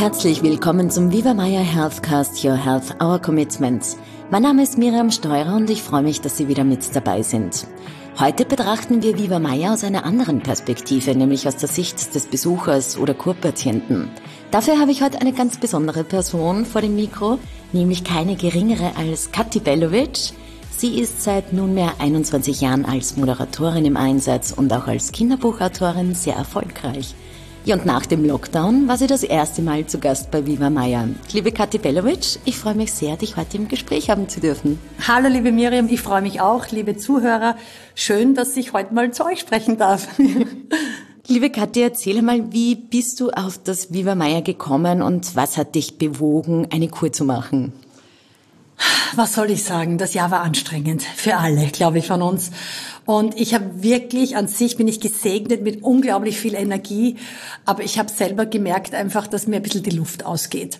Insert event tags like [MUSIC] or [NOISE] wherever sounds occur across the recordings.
Herzlich willkommen zum Viva Maya Healthcast Your Health Our Commitments. Mein Name ist Miriam Steurer und ich freue mich, dass Sie wieder mit dabei sind. Heute betrachten wir Viva Maya aus einer anderen Perspektive, nämlich aus der Sicht des Besuchers oder Kurpatienten. Dafür habe ich heute eine ganz besondere Person vor dem Mikro, nämlich keine geringere als Kathi Belovic. Sie ist seit nunmehr 21 Jahren als Moderatorin im Einsatz und auch als Kinderbuchautorin sehr erfolgreich. Ja, und nach dem Lockdown war sie das erste Mal zu Gast bei Viva Maya. Liebe Kathi Belovic, ich freue mich sehr, dich heute im Gespräch haben zu dürfen. Hallo, liebe Miriam, ich freue mich auch, liebe Zuhörer. Schön, dass ich heute mal zu euch sprechen darf. [LAUGHS] Liebe Kathi, erzähle mal, wie bist du auf das Viva Maya gekommen und was hat dich bewogen, eine Kur zu machen? Was soll ich sagen? Das Jahr war anstrengend für alle, glaube ich, von uns. Und ich habe wirklich, an sich bin ich gesegnet mit unglaublich viel Energie, aber ich habe selber gemerkt einfach, dass mir ein bisschen die Luft ausgeht.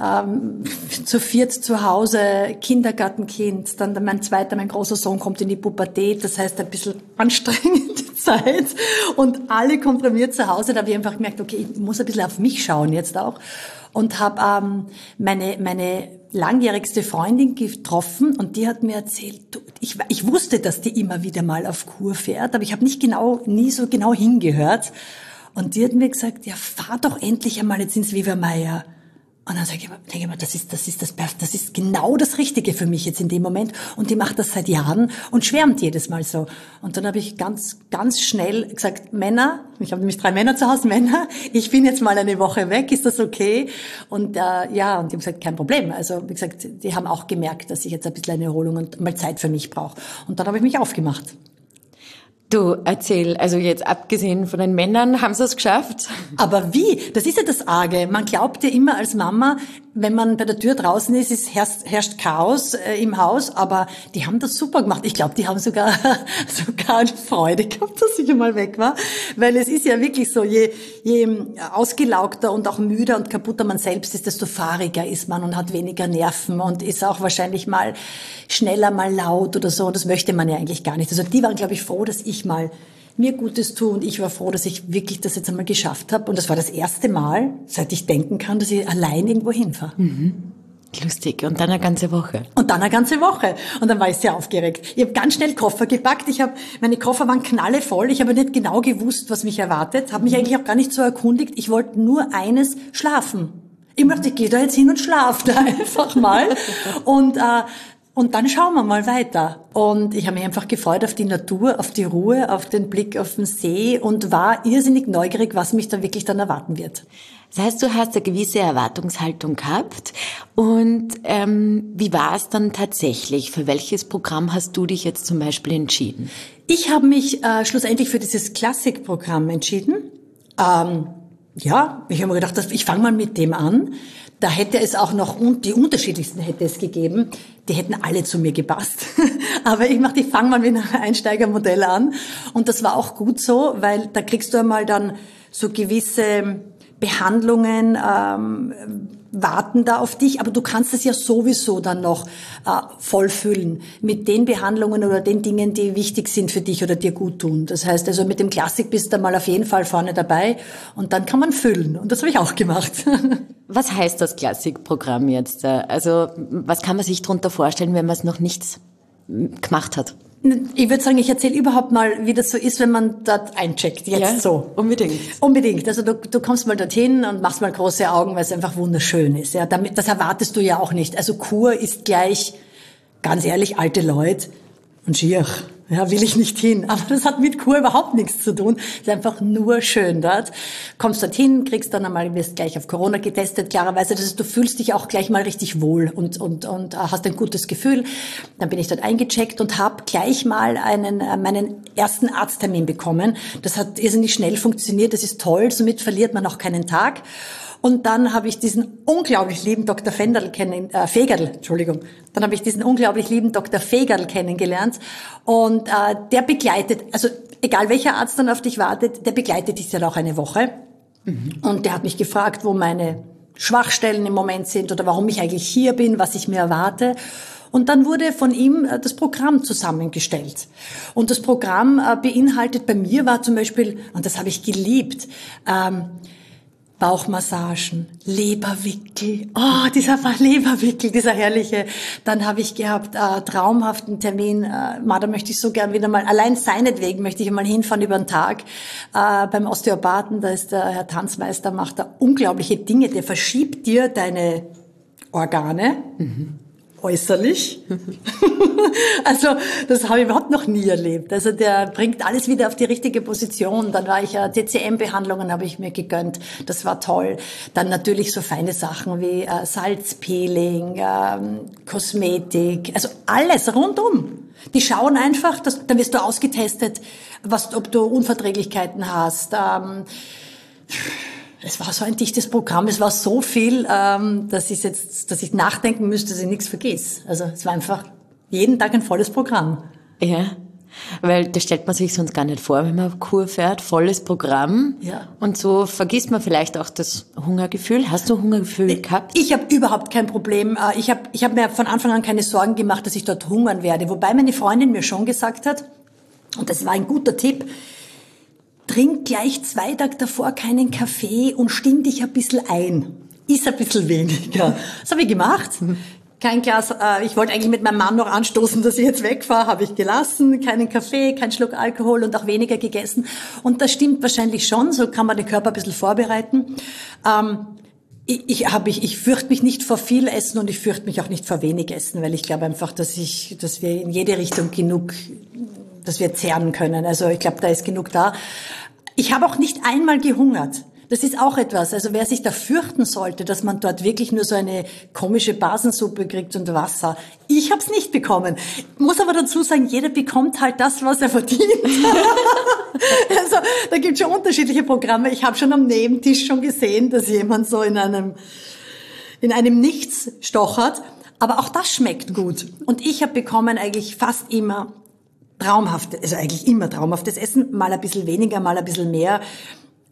Ähm, zu viert zu Hause, Kindergartenkind, dann mein zweiter, mein großer Sohn kommt in die Pubertät, das heißt ein bisschen [LAUGHS] anstrengende Zeit und alle komprimiert zu Hause, da habe ich einfach gemerkt, okay, ich muss ein bisschen auf mich schauen jetzt auch und habe ähm, meine, meine langjährigste Freundin getroffen und die hat mir erzählt, ich, ich wusste, dass die immer wieder mal auf Kur fährt, aber ich habe nicht genau, nie so genau hingehört. Und die hat mir gesagt, ja, fahr doch endlich einmal jetzt ins Wevermeier. Und dann sage ich, denke ich mal, das ist, das ist das, das ist genau das Richtige für mich jetzt in dem Moment. Und die macht das seit Jahren und schwärmt jedes Mal so. Und dann habe ich ganz, ganz schnell gesagt, Männer, ich habe nämlich drei Männer zu Hause, [LAUGHS] Männer, ich bin jetzt mal eine Woche weg, ist das okay? Und äh, ja, und die haben gesagt, kein Problem. Also wie gesagt, die haben auch gemerkt, dass ich jetzt ein bisschen eine Erholung und mal Zeit für mich brauche. Und dann habe ich mich aufgemacht. Du erzähl, also jetzt abgesehen von den Männern, haben sie es geschafft? Aber wie? Das ist ja das Arge. Man glaubt ja immer als Mama, wenn man bei der Tür draußen ist, ist herrscht, herrscht Chaos äh, im Haus, aber die haben das super gemacht. Ich glaube, die haben sogar [LAUGHS] sogar eine Freude gehabt, dass ich einmal weg war, weil es ist ja wirklich so, je, je ausgelaugter und auch müder und kaputter man selbst ist, desto fahriger ist man und hat weniger Nerven und ist auch wahrscheinlich mal schneller, mal laut oder so. Das möchte man ja eigentlich gar nicht. Also die waren, glaube ich, froh, dass ich mal mir Gutes tue. Und ich war froh, dass ich wirklich das jetzt einmal geschafft habe. Und das war das erste Mal, seit ich denken kann, dass ich allein irgendwo hinfahre. Mhm. Lustig. Und dann eine ganze Woche. Und dann eine ganze Woche. Und dann war ich sehr aufgeregt. Ich habe ganz schnell Koffer gepackt. Ich habe meine Koffer waren knallevoll. Ich habe nicht genau gewusst, was mich erwartet. Habe mich eigentlich auch gar nicht so erkundigt. Ich wollte nur eines schlafen. Ich dachte, ich gehe da jetzt hin und schlafe da [LAUGHS] einfach mal. Und äh, und dann schauen wir mal weiter. Und ich habe mich einfach gefreut auf die Natur, auf die Ruhe, auf den Blick auf den See und war irrsinnig neugierig, was mich da wirklich dann erwarten wird. Das heißt, du hast eine gewisse Erwartungshaltung gehabt. Und ähm, wie war es dann tatsächlich? Für welches Programm hast du dich jetzt zum Beispiel entschieden? Ich habe mich äh, schlussendlich für dieses Klassikprogramm entschieden. Ähm, ja, ich habe mir gedacht, ich fange mal mit dem an. Da hätte es auch noch die unterschiedlichsten hätte es gegeben. Die hätten alle zu mir gepasst. [LAUGHS] Aber ich mache, ich fange mal mit einem Einsteigermodell an. Und das war auch gut so, weil da kriegst du einmal dann so gewisse Behandlungen ähm, warten da auf dich, aber du kannst es ja sowieso dann noch äh, vollfüllen mit den Behandlungen oder den Dingen, die wichtig sind für dich oder dir gut tun. Das heißt also mit dem Klassik bist du mal auf jeden Fall vorne dabei und dann kann man füllen und das habe ich auch gemacht. [LAUGHS] Was heißt das Klassikprogramm jetzt? Also was kann man sich darunter vorstellen, wenn man es noch nicht gemacht hat? Ich würde sagen, ich erzähle überhaupt mal, wie das so ist, wenn man dort eincheckt. Jetzt ja, so. Unbedingt. Unbedingt. Also du, du kommst mal dorthin und machst mal große Augen, weil es einfach wunderschön ist. Ja, damit, das erwartest du ja auch nicht. Also Kur ist gleich, ganz ehrlich, alte Leute und schier. Ja, will ich nicht hin. Aber das hat mit Kur überhaupt nichts zu tun. Es ist einfach nur schön dort. Kommst dorthin, kriegst dann einmal, wirst gleich auf Corona getestet, klarerweise. Das heißt, du fühlst dich auch gleich mal richtig wohl und, und, und hast ein gutes Gefühl. Dann bin ich dort eingecheckt und habe gleich mal einen, äh, meinen ersten Arzttermin bekommen. Das hat irrsinnig schnell funktioniert. Das ist toll. Somit verliert man auch keinen Tag. Und dann habe ich diesen unglaublich lieben Dr. Fenderl kennen, äh, Fegerl, Entschuldigung. Dann habe ich diesen unglaublich lieben Dr. Fegerl kennengelernt. Und äh, der begleitet, also egal welcher Arzt dann auf dich wartet, der begleitet dich dann auch eine Woche. Mhm. Und der hat mich gefragt, wo meine Schwachstellen im Moment sind oder warum ich eigentlich hier bin, was ich mir erwarte. Und dann wurde von ihm äh, das Programm zusammengestellt. Und das Programm äh, beinhaltet bei mir war zum Beispiel, und das habe ich geliebt, ähm, Bauchmassagen, Leberwickel, oh, dieser Leberwickel, dieser herrliche. Dann habe ich gehabt, äh, traumhaften Termin, äh, Ma, da möchte ich so gern wieder mal, allein seinetwegen möchte ich mal hinfahren über den Tag äh, beim Osteopathen, da ist der Herr Tanzmeister, macht da unglaubliche Dinge, der verschiebt dir deine Organe. Mhm äußerlich. [LAUGHS] also das habe ich überhaupt noch nie erlebt. Also der bringt alles wieder auf die richtige Position. Dann war ich ja TCM-Behandlungen habe ich mir gegönnt. Das war toll. Dann natürlich so feine Sachen wie äh, Salzpeeling, ähm, Kosmetik, also alles rundum. Die schauen einfach, dass, dann wirst du ausgetestet, was, ob du Unverträglichkeiten hast. Ähm, es war so ein dichtes Programm, es war so viel, ähm, dass ich jetzt, dass ich nachdenken müsste, dass ich nichts vergiss. Also es war einfach jeden Tag ein volles Programm. Ja. Weil das stellt man sich sonst gar nicht vor, wenn man Kur fährt, volles Programm. Ja. Und so vergisst man vielleicht auch das Hungergefühl. Hast du Hungergefühl gehabt? Ich habe überhaupt kein Problem. Äh, ich habe ich hab mir von Anfang an keine Sorgen gemacht, dass ich dort hungern werde. Wobei meine Freundin mir schon gesagt hat, und das war ein guter Tipp, trink gleich zwei Tage davor keinen Kaffee und stimm dich ein bisschen ein. Ist ein bisschen weniger. Das habe ich gemacht. Kein Glas, äh, ich wollte eigentlich mit meinem Mann noch anstoßen, dass ich jetzt wegfahre, habe ich gelassen. Keinen Kaffee, kein Schluck Alkohol und auch weniger gegessen. Und das stimmt wahrscheinlich schon, so kann man den Körper ein bisschen vorbereiten. Ähm, ich, ich, hab, ich, ich fürchte mich nicht vor viel Essen und ich fürchte mich auch nicht vor wenig Essen, weil ich glaube einfach, dass ich, dass wir in jede Richtung genug, dass wir zehren können. Also ich glaube, da ist genug da. Ich habe auch nicht einmal gehungert. Das ist auch etwas. Also wer sich da fürchten sollte, dass man dort wirklich nur so eine komische Basensuppe kriegt und Wasser. Ich habe es nicht bekommen. Muss aber dazu sagen, jeder bekommt halt das, was er verdient. [LAUGHS] also da gibt schon unterschiedliche Programme. Ich habe schon am Nebentisch schon gesehen, dass jemand so in einem in einem Nichts stochert. Aber auch das schmeckt gut. Und ich habe bekommen eigentlich fast immer traumhaftes, also eigentlich immer traumhaftes Essen, mal ein bisschen weniger, mal ein bisschen mehr.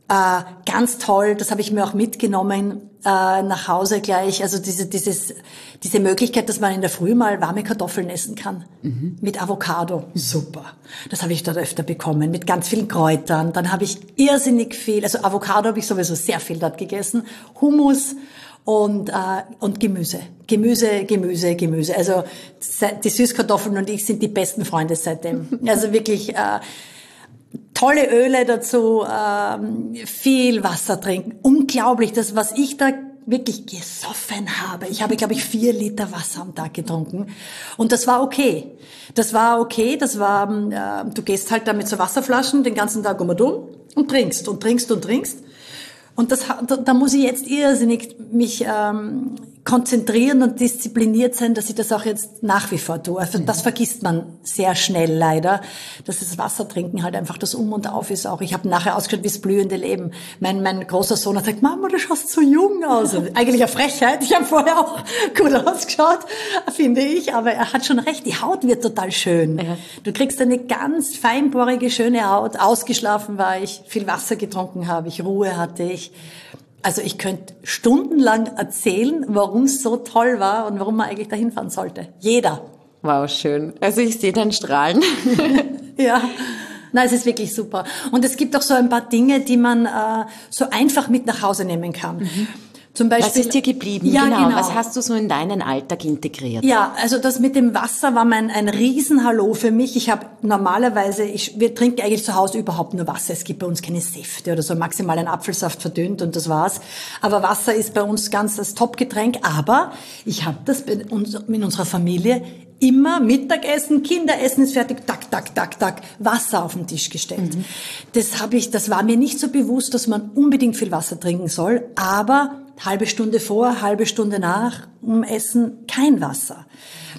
Äh, ganz toll, das habe ich mir auch mitgenommen äh, nach Hause gleich. Also diese, dieses, diese Möglichkeit, dass man in der Früh mal warme Kartoffeln essen kann. Mhm. Mit Avocado. Super. Das habe ich dort öfter bekommen. Mit ganz vielen Kräutern. Dann habe ich irrsinnig viel, also Avocado habe ich sowieso sehr viel dort gegessen. Hummus und, äh, und Gemüse. Gemüse, Gemüse, Gemüse. Also die Süßkartoffeln und ich sind die besten Freunde seitdem. [LAUGHS] Also wirklich äh, tolle Öle dazu, äh, viel Wasser trinken. Unglaublich, das, was ich da wirklich gesoffen habe. Ich habe, glaube ich, vier Liter Wasser am Tag getrunken. Und das war okay. Das war okay. Das war, äh, du gehst halt da mit so Wasserflaschen den ganzen Tag um und um und trinkst und trinkst und trinkst. Und das, da, da muss ich jetzt irrsinnig mich ähm, konzentrieren und diszipliniert sein, dass ich das auch jetzt nach wie vor tue. Also das vergisst man sehr schnell leider, dass das Wasser trinken halt einfach das Um und Auf ist auch. Ich habe nachher ausgeschaut wie das blühende Leben. Mein, mein großer Sohn hat gesagt, Mama, du schaust so jung aus. [LAUGHS] Eigentlich eine Frechheit. Ich habe vorher auch gut ausgeschaut, finde ich. Aber er hat schon recht, die Haut wird total schön. Ja. Du kriegst eine ganz feinporige, schöne Haut. Ausgeschlafen war ich, viel Wasser getrunken habe ich, Ruhe hatte ich. Also ich könnte stundenlang erzählen, warum es so toll war und warum man eigentlich dahin fahren sollte. Jeder. Wow, schön. Also ich sehe deinen Strahlen. [LAUGHS] ja. Nein, es ist wirklich super. Und es gibt auch so ein paar Dinge, die man äh, so einfach mit nach Hause nehmen kann. Mhm. Zum Beispiel, Was ist dir geblieben? Ja, genau. genau. Was hast du so in deinen Alltag integriert? Ja, also das mit dem Wasser war mein ein Riesenhallo für mich. Ich habe normalerweise, ich, wir trinken eigentlich zu Hause überhaupt nur Wasser. Es gibt bei uns keine Säfte oder so, maximal ein Apfelsaft verdünnt und das war's. Aber Wasser ist bei uns ganz das Topgetränk. Aber ich habe das in unserer Familie immer Mittagessen, Kinderessen ist fertig, tak, tak, tak, tak, Wasser auf den Tisch gestellt. Mhm. Das habe ich, das war mir nicht so bewusst, dass man unbedingt viel Wasser trinken soll, aber halbe Stunde vor, halbe Stunde nach um Essen kein Wasser.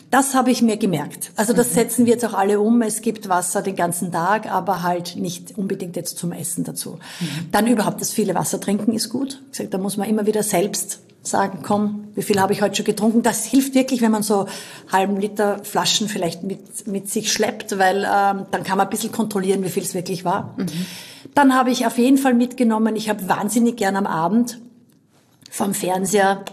Das habe ich mir gemerkt. Also das mhm. setzen wir jetzt auch alle um. Es gibt Wasser den ganzen Tag, aber halt nicht unbedingt jetzt zum Essen dazu. Mhm. Dann überhaupt das viele Wasser trinken ist gut. Ich sag, da muss man immer wieder selbst sagen, komm, wie viel habe ich heute schon getrunken? Das hilft wirklich, wenn man so halben Liter Flaschen vielleicht mit, mit sich schleppt, weil ähm, dann kann man ein bisschen kontrollieren, wie viel es wirklich war. Mhm. Dann habe ich auf jeden Fall mitgenommen, ich habe wahnsinnig gern am Abend vom Fernseher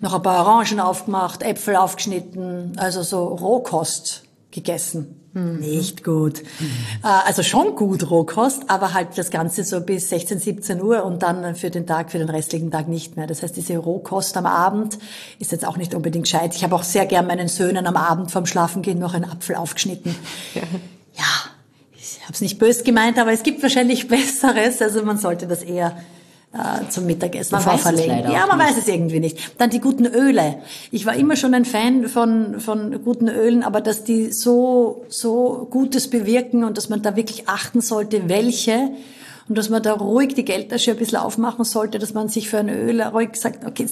noch ein paar Orangen aufgemacht, Äpfel aufgeschnitten, also so Rohkost gegessen. Mhm. Nicht gut. Mhm. Also schon gut Rohkost, aber halt das Ganze so bis 16, 17 Uhr und dann für den Tag, für den restlichen Tag nicht mehr. Das heißt, diese Rohkost am Abend ist jetzt auch nicht unbedingt gescheit. Ich habe auch sehr gern meinen Söhnen am Abend vorm Schlafengehen noch einen Apfel aufgeschnitten. Ja, [LAUGHS] ja ich habe es nicht bös gemeint, aber es gibt wahrscheinlich Besseres. Also man sollte das eher äh, zum Mittagessen man vorverlegen. ja, man nicht. weiß es irgendwie nicht. Dann die guten Öle. Ich war immer schon ein Fan von, von guten Ölen, aber dass die so, so Gutes bewirken und dass man da wirklich achten sollte, welche und dass man da ruhig die Geldtasche ein bisschen aufmachen sollte, dass man sich für ein Öl ruhig sagt, okay,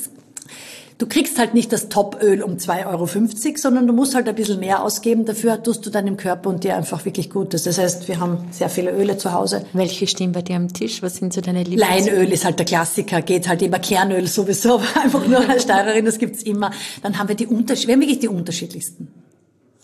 du kriegst halt nicht das Topöl um 2,50 Euro, sondern du musst halt ein bisschen mehr ausgeben. Dafür tust du deinem Körper und dir einfach wirklich Gutes. Das heißt, wir haben sehr viele Öle zu Hause. Welche stehen bei dir am Tisch? Was sind so deine Lieblings? Leinöl ist halt der Klassiker. Geht halt immer Kernöl sowieso, [LAUGHS] aber einfach nur als Steirerin, das gibt's immer. Dann haben wir die Unterschied wir haben wirklich die unterschiedlichsten.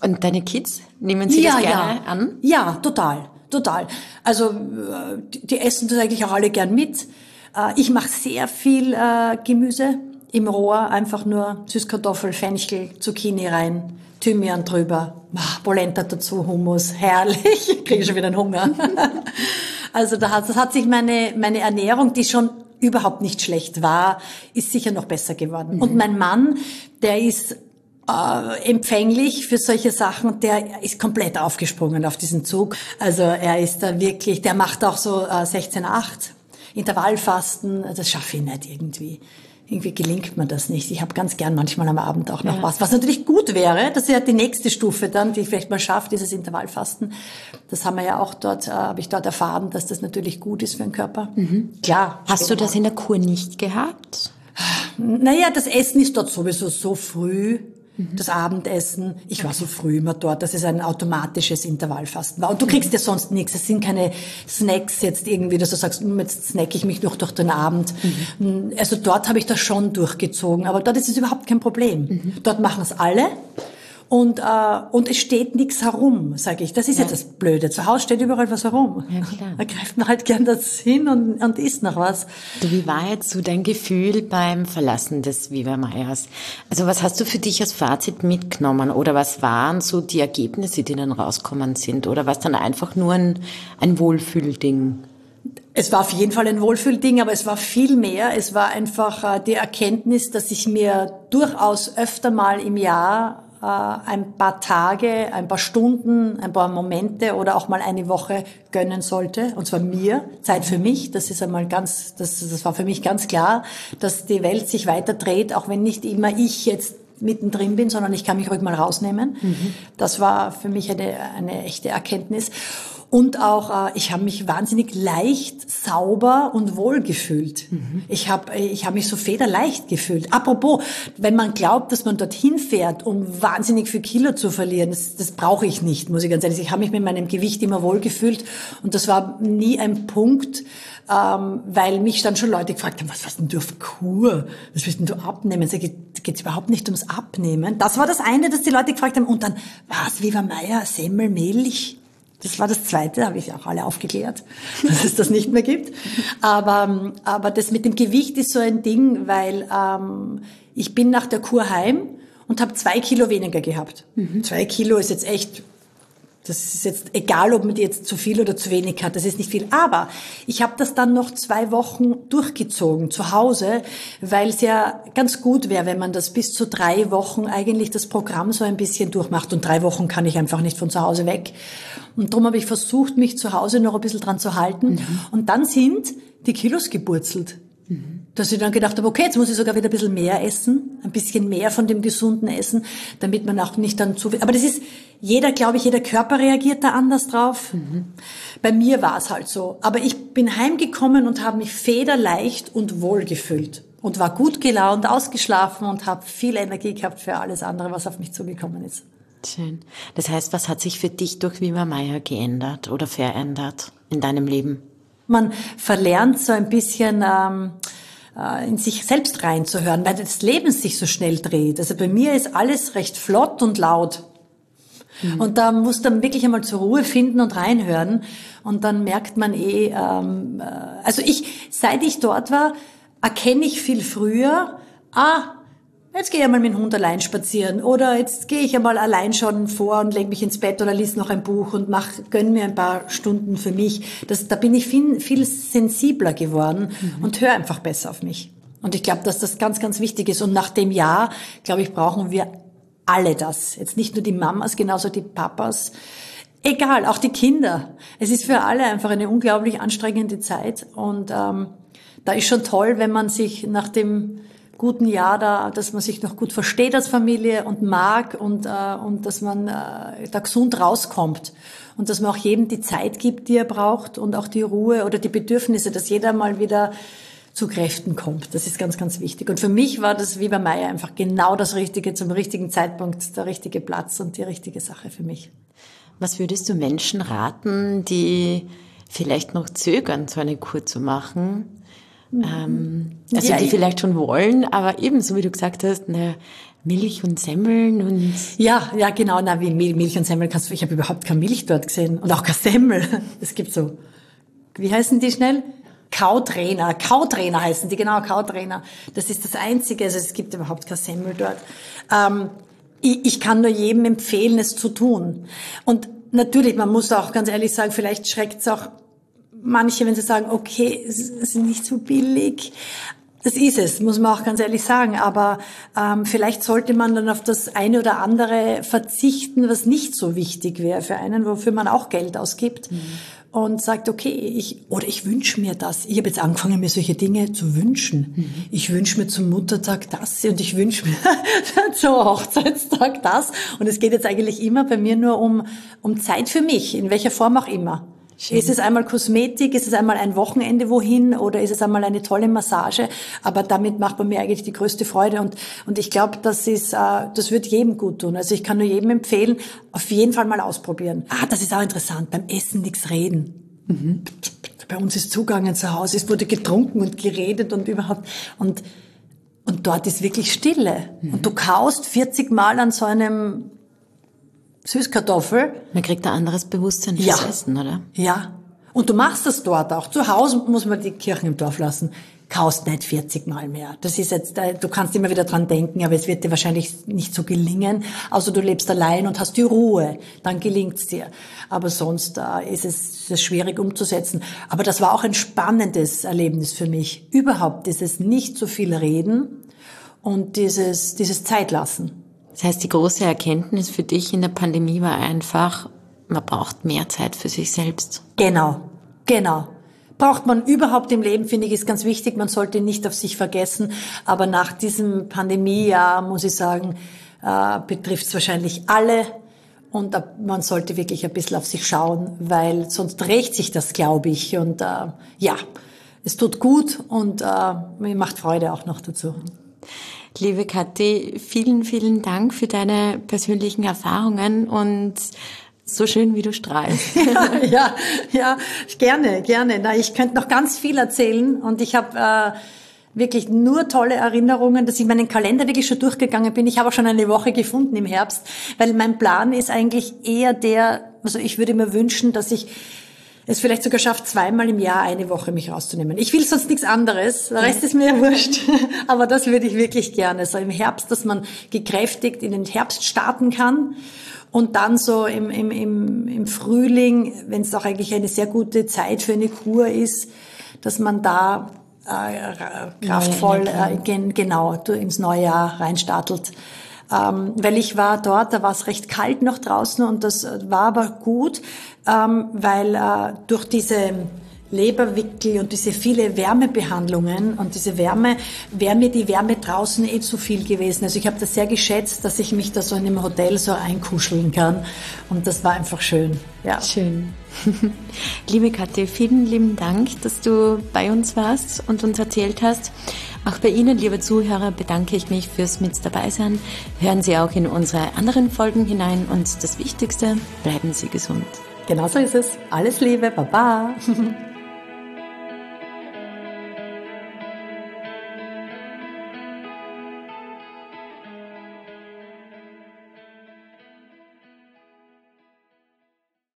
Und deine Kids? Nehmen sie ja, das gerne ja. an? Ja, total. Total. Also äh, die essen das eigentlich auch alle gern mit. Äh, ich mache sehr viel äh, Gemüse im Rohr einfach nur Süßkartoffel, Fenchel, Zucchini rein, Thymian drüber, Polenta dazu, Hummus, herrlich. [LAUGHS] Ich kriege schon wieder einen Hunger. [LAUGHS] also da hat, das hat sich meine, meine Ernährung, die schon überhaupt nicht schlecht war, ist sicher noch besser geworden. Mhm. Und mein Mann, der ist äh, empfänglich für solche Sachen. Der ist komplett aufgesprungen auf diesen Zug. Also er ist da wirklich, der macht auch so äh, 16-8, Intervallfasten. Das schaffe ich nicht irgendwie irgendwie gelingt mir das nicht. Ich habe ganz gern manchmal am Abend auch noch ja. was. Was natürlich gut wäre, das ist ja die nächste Stufe dann, die ich vielleicht mal schaffe, dieses Intervallfasten. Das haben wir ja auch dort, äh, habe ich dort erfahren, dass das natürlich gut ist für den Körper. Mhm. Klar. Hast du das in der Kur nicht gehabt? Naja, das Essen ist dort sowieso so früh das Abendessen. Ich war so früh immer dort, dass es ein automatisches Intervallfasten war. Und du kriegst ja sonst nichts. Es sind keine Snacks jetzt irgendwie, dass du sagst, hm, jetzt snack ich mich noch durch den Abend. Mhm. Also dort habe ich das schon durchgezogen. Aber dort ist es überhaupt kein Problem. Mhm. Dort machen es alle. Und, äh, und es steht nichts herum, sage ich. Das ist ja. jetzt das Blöde. Zu Hause steht überall was herum. Ja, klar. Da greift man halt gern das hin und, und isst noch was. Du, wie war jetzt so dein Gefühl beim Verlassen des Viva Meyers? Also was hast du für dich als Fazit mitgenommen? Oder was waren so die Ergebnisse, die dann rauskommen sind? Oder was dann einfach nur ein, ein Wohlfühlding? Es war auf jeden Fall ein Wohlfühlding, aber es war viel mehr. Es war einfach äh, die Erkenntnis, dass ich mir durchaus öfter mal im Jahr ein paar Tage, ein paar Stunden, ein paar Momente oder auch mal eine Woche gönnen sollte. Und zwar mir, Zeit für mich. Das ist einmal ganz, das, das war für mich ganz klar, dass die Welt sich weiter dreht, auch wenn nicht immer ich jetzt mittendrin bin, sondern ich kann mich ruhig mal rausnehmen. Mhm. Das war für mich eine, eine echte Erkenntnis. Und auch, äh, ich habe mich wahnsinnig leicht, sauber und wohl gefühlt. Mhm. Ich habe ich hab mich so federleicht gefühlt. Apropos, wenn man glaubt, dass man dorthin fährt, um wahnsinnig viel Kilo zu verlieren, das, das brauche ich nicht, muss ich ganz ehrlich sagen. Ich habe mich mit meinem Gewicht immer wohl gefühlt und das war nie ein Punkt, ähm, weil mich dann schon Leute gefragt haben, was was denn du auf Kur? Was willst denn du abnehmen? Sag ich, geht überhaupt nicht ums Abnehmen. Das war das eine, dass die Leute gefragt haben. Und dann, was, Viva Meier, Semmel, Milch? Das war das Zweite, habe ich auch alle aufgeklärt, [LAUGHS] dass es das nicht mehr gibt. Aber, aber das mit dem Gewicht ist so ein Ding, weil ähm, ich bin nach der Kur heim und habe zwei Kilo weniger gehabt. Mhm. Zwei Kilo ist jetzt echt das ist jetzt egal, ob man die jetzt zu viel oder zu wenig hat, das ist nicht viel. Aber ich habe das dann noch zwei Wochen durchgezogen zu Hause, weil es ja ganz gut wäre, wenn man das bis zu drei Wochen eigentlich das Programm so ein bisschen durchmacht. Und drei Wochen kann ich einfach nicht von zu Hause weg. Und darum habe ich versucht, mich zu Hause noch ein bisschen dran zu halten. Mhm. Und dann sind die Kilos geburzelt. Mhm. Dass ich dann gedacht habe, okay, jetzt muss ich sogar wieder ein bisschen mehr essen, ein bisschen mehr von dem gesunden Essen, damit man auch nicht dann zu viel. Aber das ist, jeder, glaube ich, jeder Körper reagiert da anders drauf. Mhm. Bei mir war es halt so. Aber ich bin heimgekommen und habe mich federleicht und wohl gefühlt und war gut gelaunt, ausgeschlafen und habe viel Energie gehabt für alles andere, was auf mich zugekommen ist. Schön. Das heißt, was hat sich für dich durch Wima Meier geändert oder verändert in deinem Leben? Man verlernt so ein bisschen ähm, äh, in sich selbst reinzuhören, weil das Leben sich so schnell dreht. Also bei mir ist alles recht flott und laut. Mhm. Und da muss man wirklich einmal zur Ruhe finden und reinhören. Und dann merkt man eh, ähm, äh, also ich, seit ich dort war, erkenne ich viel früher, ah, jetzt gehe ich mal mit dem Hund allein spazieren oder jetzt gehe ich einmal allein schon vor und lege mich ins Bett oder lies noch ein Buch und mach, gönn mir ein paar Stunden für mich. Das, da bin ich viel, viel sensibler geworden mhm. und höre einfach besser auf mich. Und ich glaube, dass das ganz, ganz wichtig ist. Und nach dem Jahr, glaube ich, brauchen wir alle das. Jetzt nicht nur die Mamas, genauso die Papas. Egal, auch die Kinder. Es ist für alle einfach eine unglaublich anstrengende Zeit. Und ähm, da ist schon toll, wenn man sich nach dem guten Jahr da, dass man sich noch gut versteht als Familie und mag und, äh, und dass man äh, da gesund rauskommt und dass man auch jedem die Zeit gibt, die er braucht und auch die Ruhe oder die Bedürfnisse, dass jeder mal wieder zu Kräften kommt. Das ist ganz, ganz wichtig. Und für mich war das wie bei Meier einfach genau das Richtige zum richtigen Zeitpunkt, der richtige Platz und die richtige Sache für mich. Was würdest du Menschen raten, die vielleicht noch zögern, so eine Kur zu machen? Ähm, also ja, die vielleicht schon wollen, aber ebenso wie du gesagt hast, na, Milch und Semmeln und ja, ja genau, na wie Milch und Semmeln kannst du. Ich habe überhaupt keine Milch dort gesehen und auch keine Semmel. [LAUGHS] Es gibt so, wie heißen die schnell? Kautrainer, Kautrainer heißen die genau, Kautrainer. Das ist das Einzige. Also es gibt überhaupt keine Semmel dort. Ähm, ich, ich kann nur jedem empfehlen, es zu tun. Und natürlich, man muss auch ganz ehrlich sagen, vielleicht schreckt es auch manche, wenn sie sagen, okay, es ist nicht so billig. Das ist es, muss man auch ganz ehrlich sagen. Aber ähm, vielleicht sollte man dann auf das eine oder andere verzichten, was nicht so wichtig wäre für einen, wofür man auch Geld ausgibt. Mhm. Und sagt, okay, ich, oder ich wünsche mir das. Ich habe jetzt angefangen, mir solche Dinge zu wünschen. Mhm. Ich wünsche mir zum Muttertag das und ich wünsche mir [LAUGHS] zum Hochzeitstag das. Und es geht jetzt eigentlich immer bei mir nur um, um Zeit für mich, in welcher Form auch immer. Schön. Ist es einmal Kosmetik, ist es einmal ein Wochenende wohin oder ist es einmal eine tolle Massage? Aber damit macht man mir eigentlich die größte Freude und, und ich glaube, das ist, äh, das wird jedem gut tun. Also ich kann nur jedem empfehlen, auf jeden Fall mal ausprobieren. Ah, das ist auch interessant, beim Essen nichts reden. Mhm. Bei uns ist zugangen zu Hause, es wurde getrunken und geredet und überhaupt und und dort ist wirklich Stille. Mhm. Und du kaust 40 Mal an so einem Süßkartoffel. Man kriegt ein anderes Bewusstsein fürs ja. Essen, oder? Ja. Und du machst das dort auch. Zu Hause muss man die Kirchen im Dorf lassen. Kaust nicht 40 Mal mehr. Das ist jetzt, äh, du kannst immer wieder dran denken, aber es wird dir wahrscheinlich nicht so gelingen. Also du lebst allein und hast die Ruhe. Dann gelingt's dir. Aber sonst äh, ist es ist schwierig umzusetzen. Aber das war auch ein spannendes Erlebnis für mich. Überhaupt dieses nicht so viel reden und dieses, dieses Zeitlassen. Das heißt, die große Erkenntnis für dich in der Pandemie war einfach, man braucht mehr Zeit für sich selbst. Genau, genau. Braucht man überhaupt im Leben, finde ich, ist ganz wichtig. Man sollte nicht auf sich vergessen. Aber nach diesem Pandemiejahr, muss ich sagen, äh, betrifft es wahrscheinlich alle. Und äh, man sollte wirklich ein bisschen auf sich schauen, weil sonst rächt sich das, glaube ich. Und äh, ja, es tut gut und äh, mir macht Freude auch noch dazu. Liebe Kathi, vielen, vielen Dank für deine persönlichen Erfahrungen und so schön, wie du strahlst. [LAUGHS] ja, ja, ja, gerne, gerne. Na, ich könnte noch ganz viel erzählen und ich habe äh, wirklich nur tolle Erinnerungen, dass ich meinen Kalender wirklich schon durchgegangen bin. Ich habe auch schon eine Woche gefunden im Herbst, weil mein Plan ist eigentlich eher der, also ich würde mir wünschen, dass ich es vielleicht sogar schafft, zweimal im Jahr eine Woche mich rauszunehmen. Ich will sonst nichts anderes. Der Rest ist mir ja [LAUGHS] wurscht. Aber das würde ich wirklich gerne. So im Herbst, dass man gekräftigt in den Herbst starten kann. Und dann so im, im, im, im Frühling, wenn es auch eigentlich eine sehr gute Zeit für eine Kur ist, dass man da äh, kraftvoll äh, gen, genau ins neue Jahr reinstartelt ähm, weil ich war dort, da war es recht kalt noch draußen und das war aber gut, ähm, weil äh, durch diese Leberwickel und diese viele Wärmebehandlungen und diese Wärme, wäre mir die Wärme draußen eh zu viel gewesen. Also ich habe das sehr geschätzt, dass ich mich da so in einem Hotel so einkuscheln kann und das war einfach schön. Ja. Schön. [LAUGHS] Liebe Katja, vielen lieben Dank, dass du bei uns warst und uns erzählt hast. Auch bei Ihnen, liebe Zuhörer, bedanke ich mich fürs Mit dabei sein. Hören Sie auch in unsere anderen Folgen hinein und das Wichtigste, bleiben Sie gesund. Genau so ist es. Alles Liebe, Baba. [LAUGHS]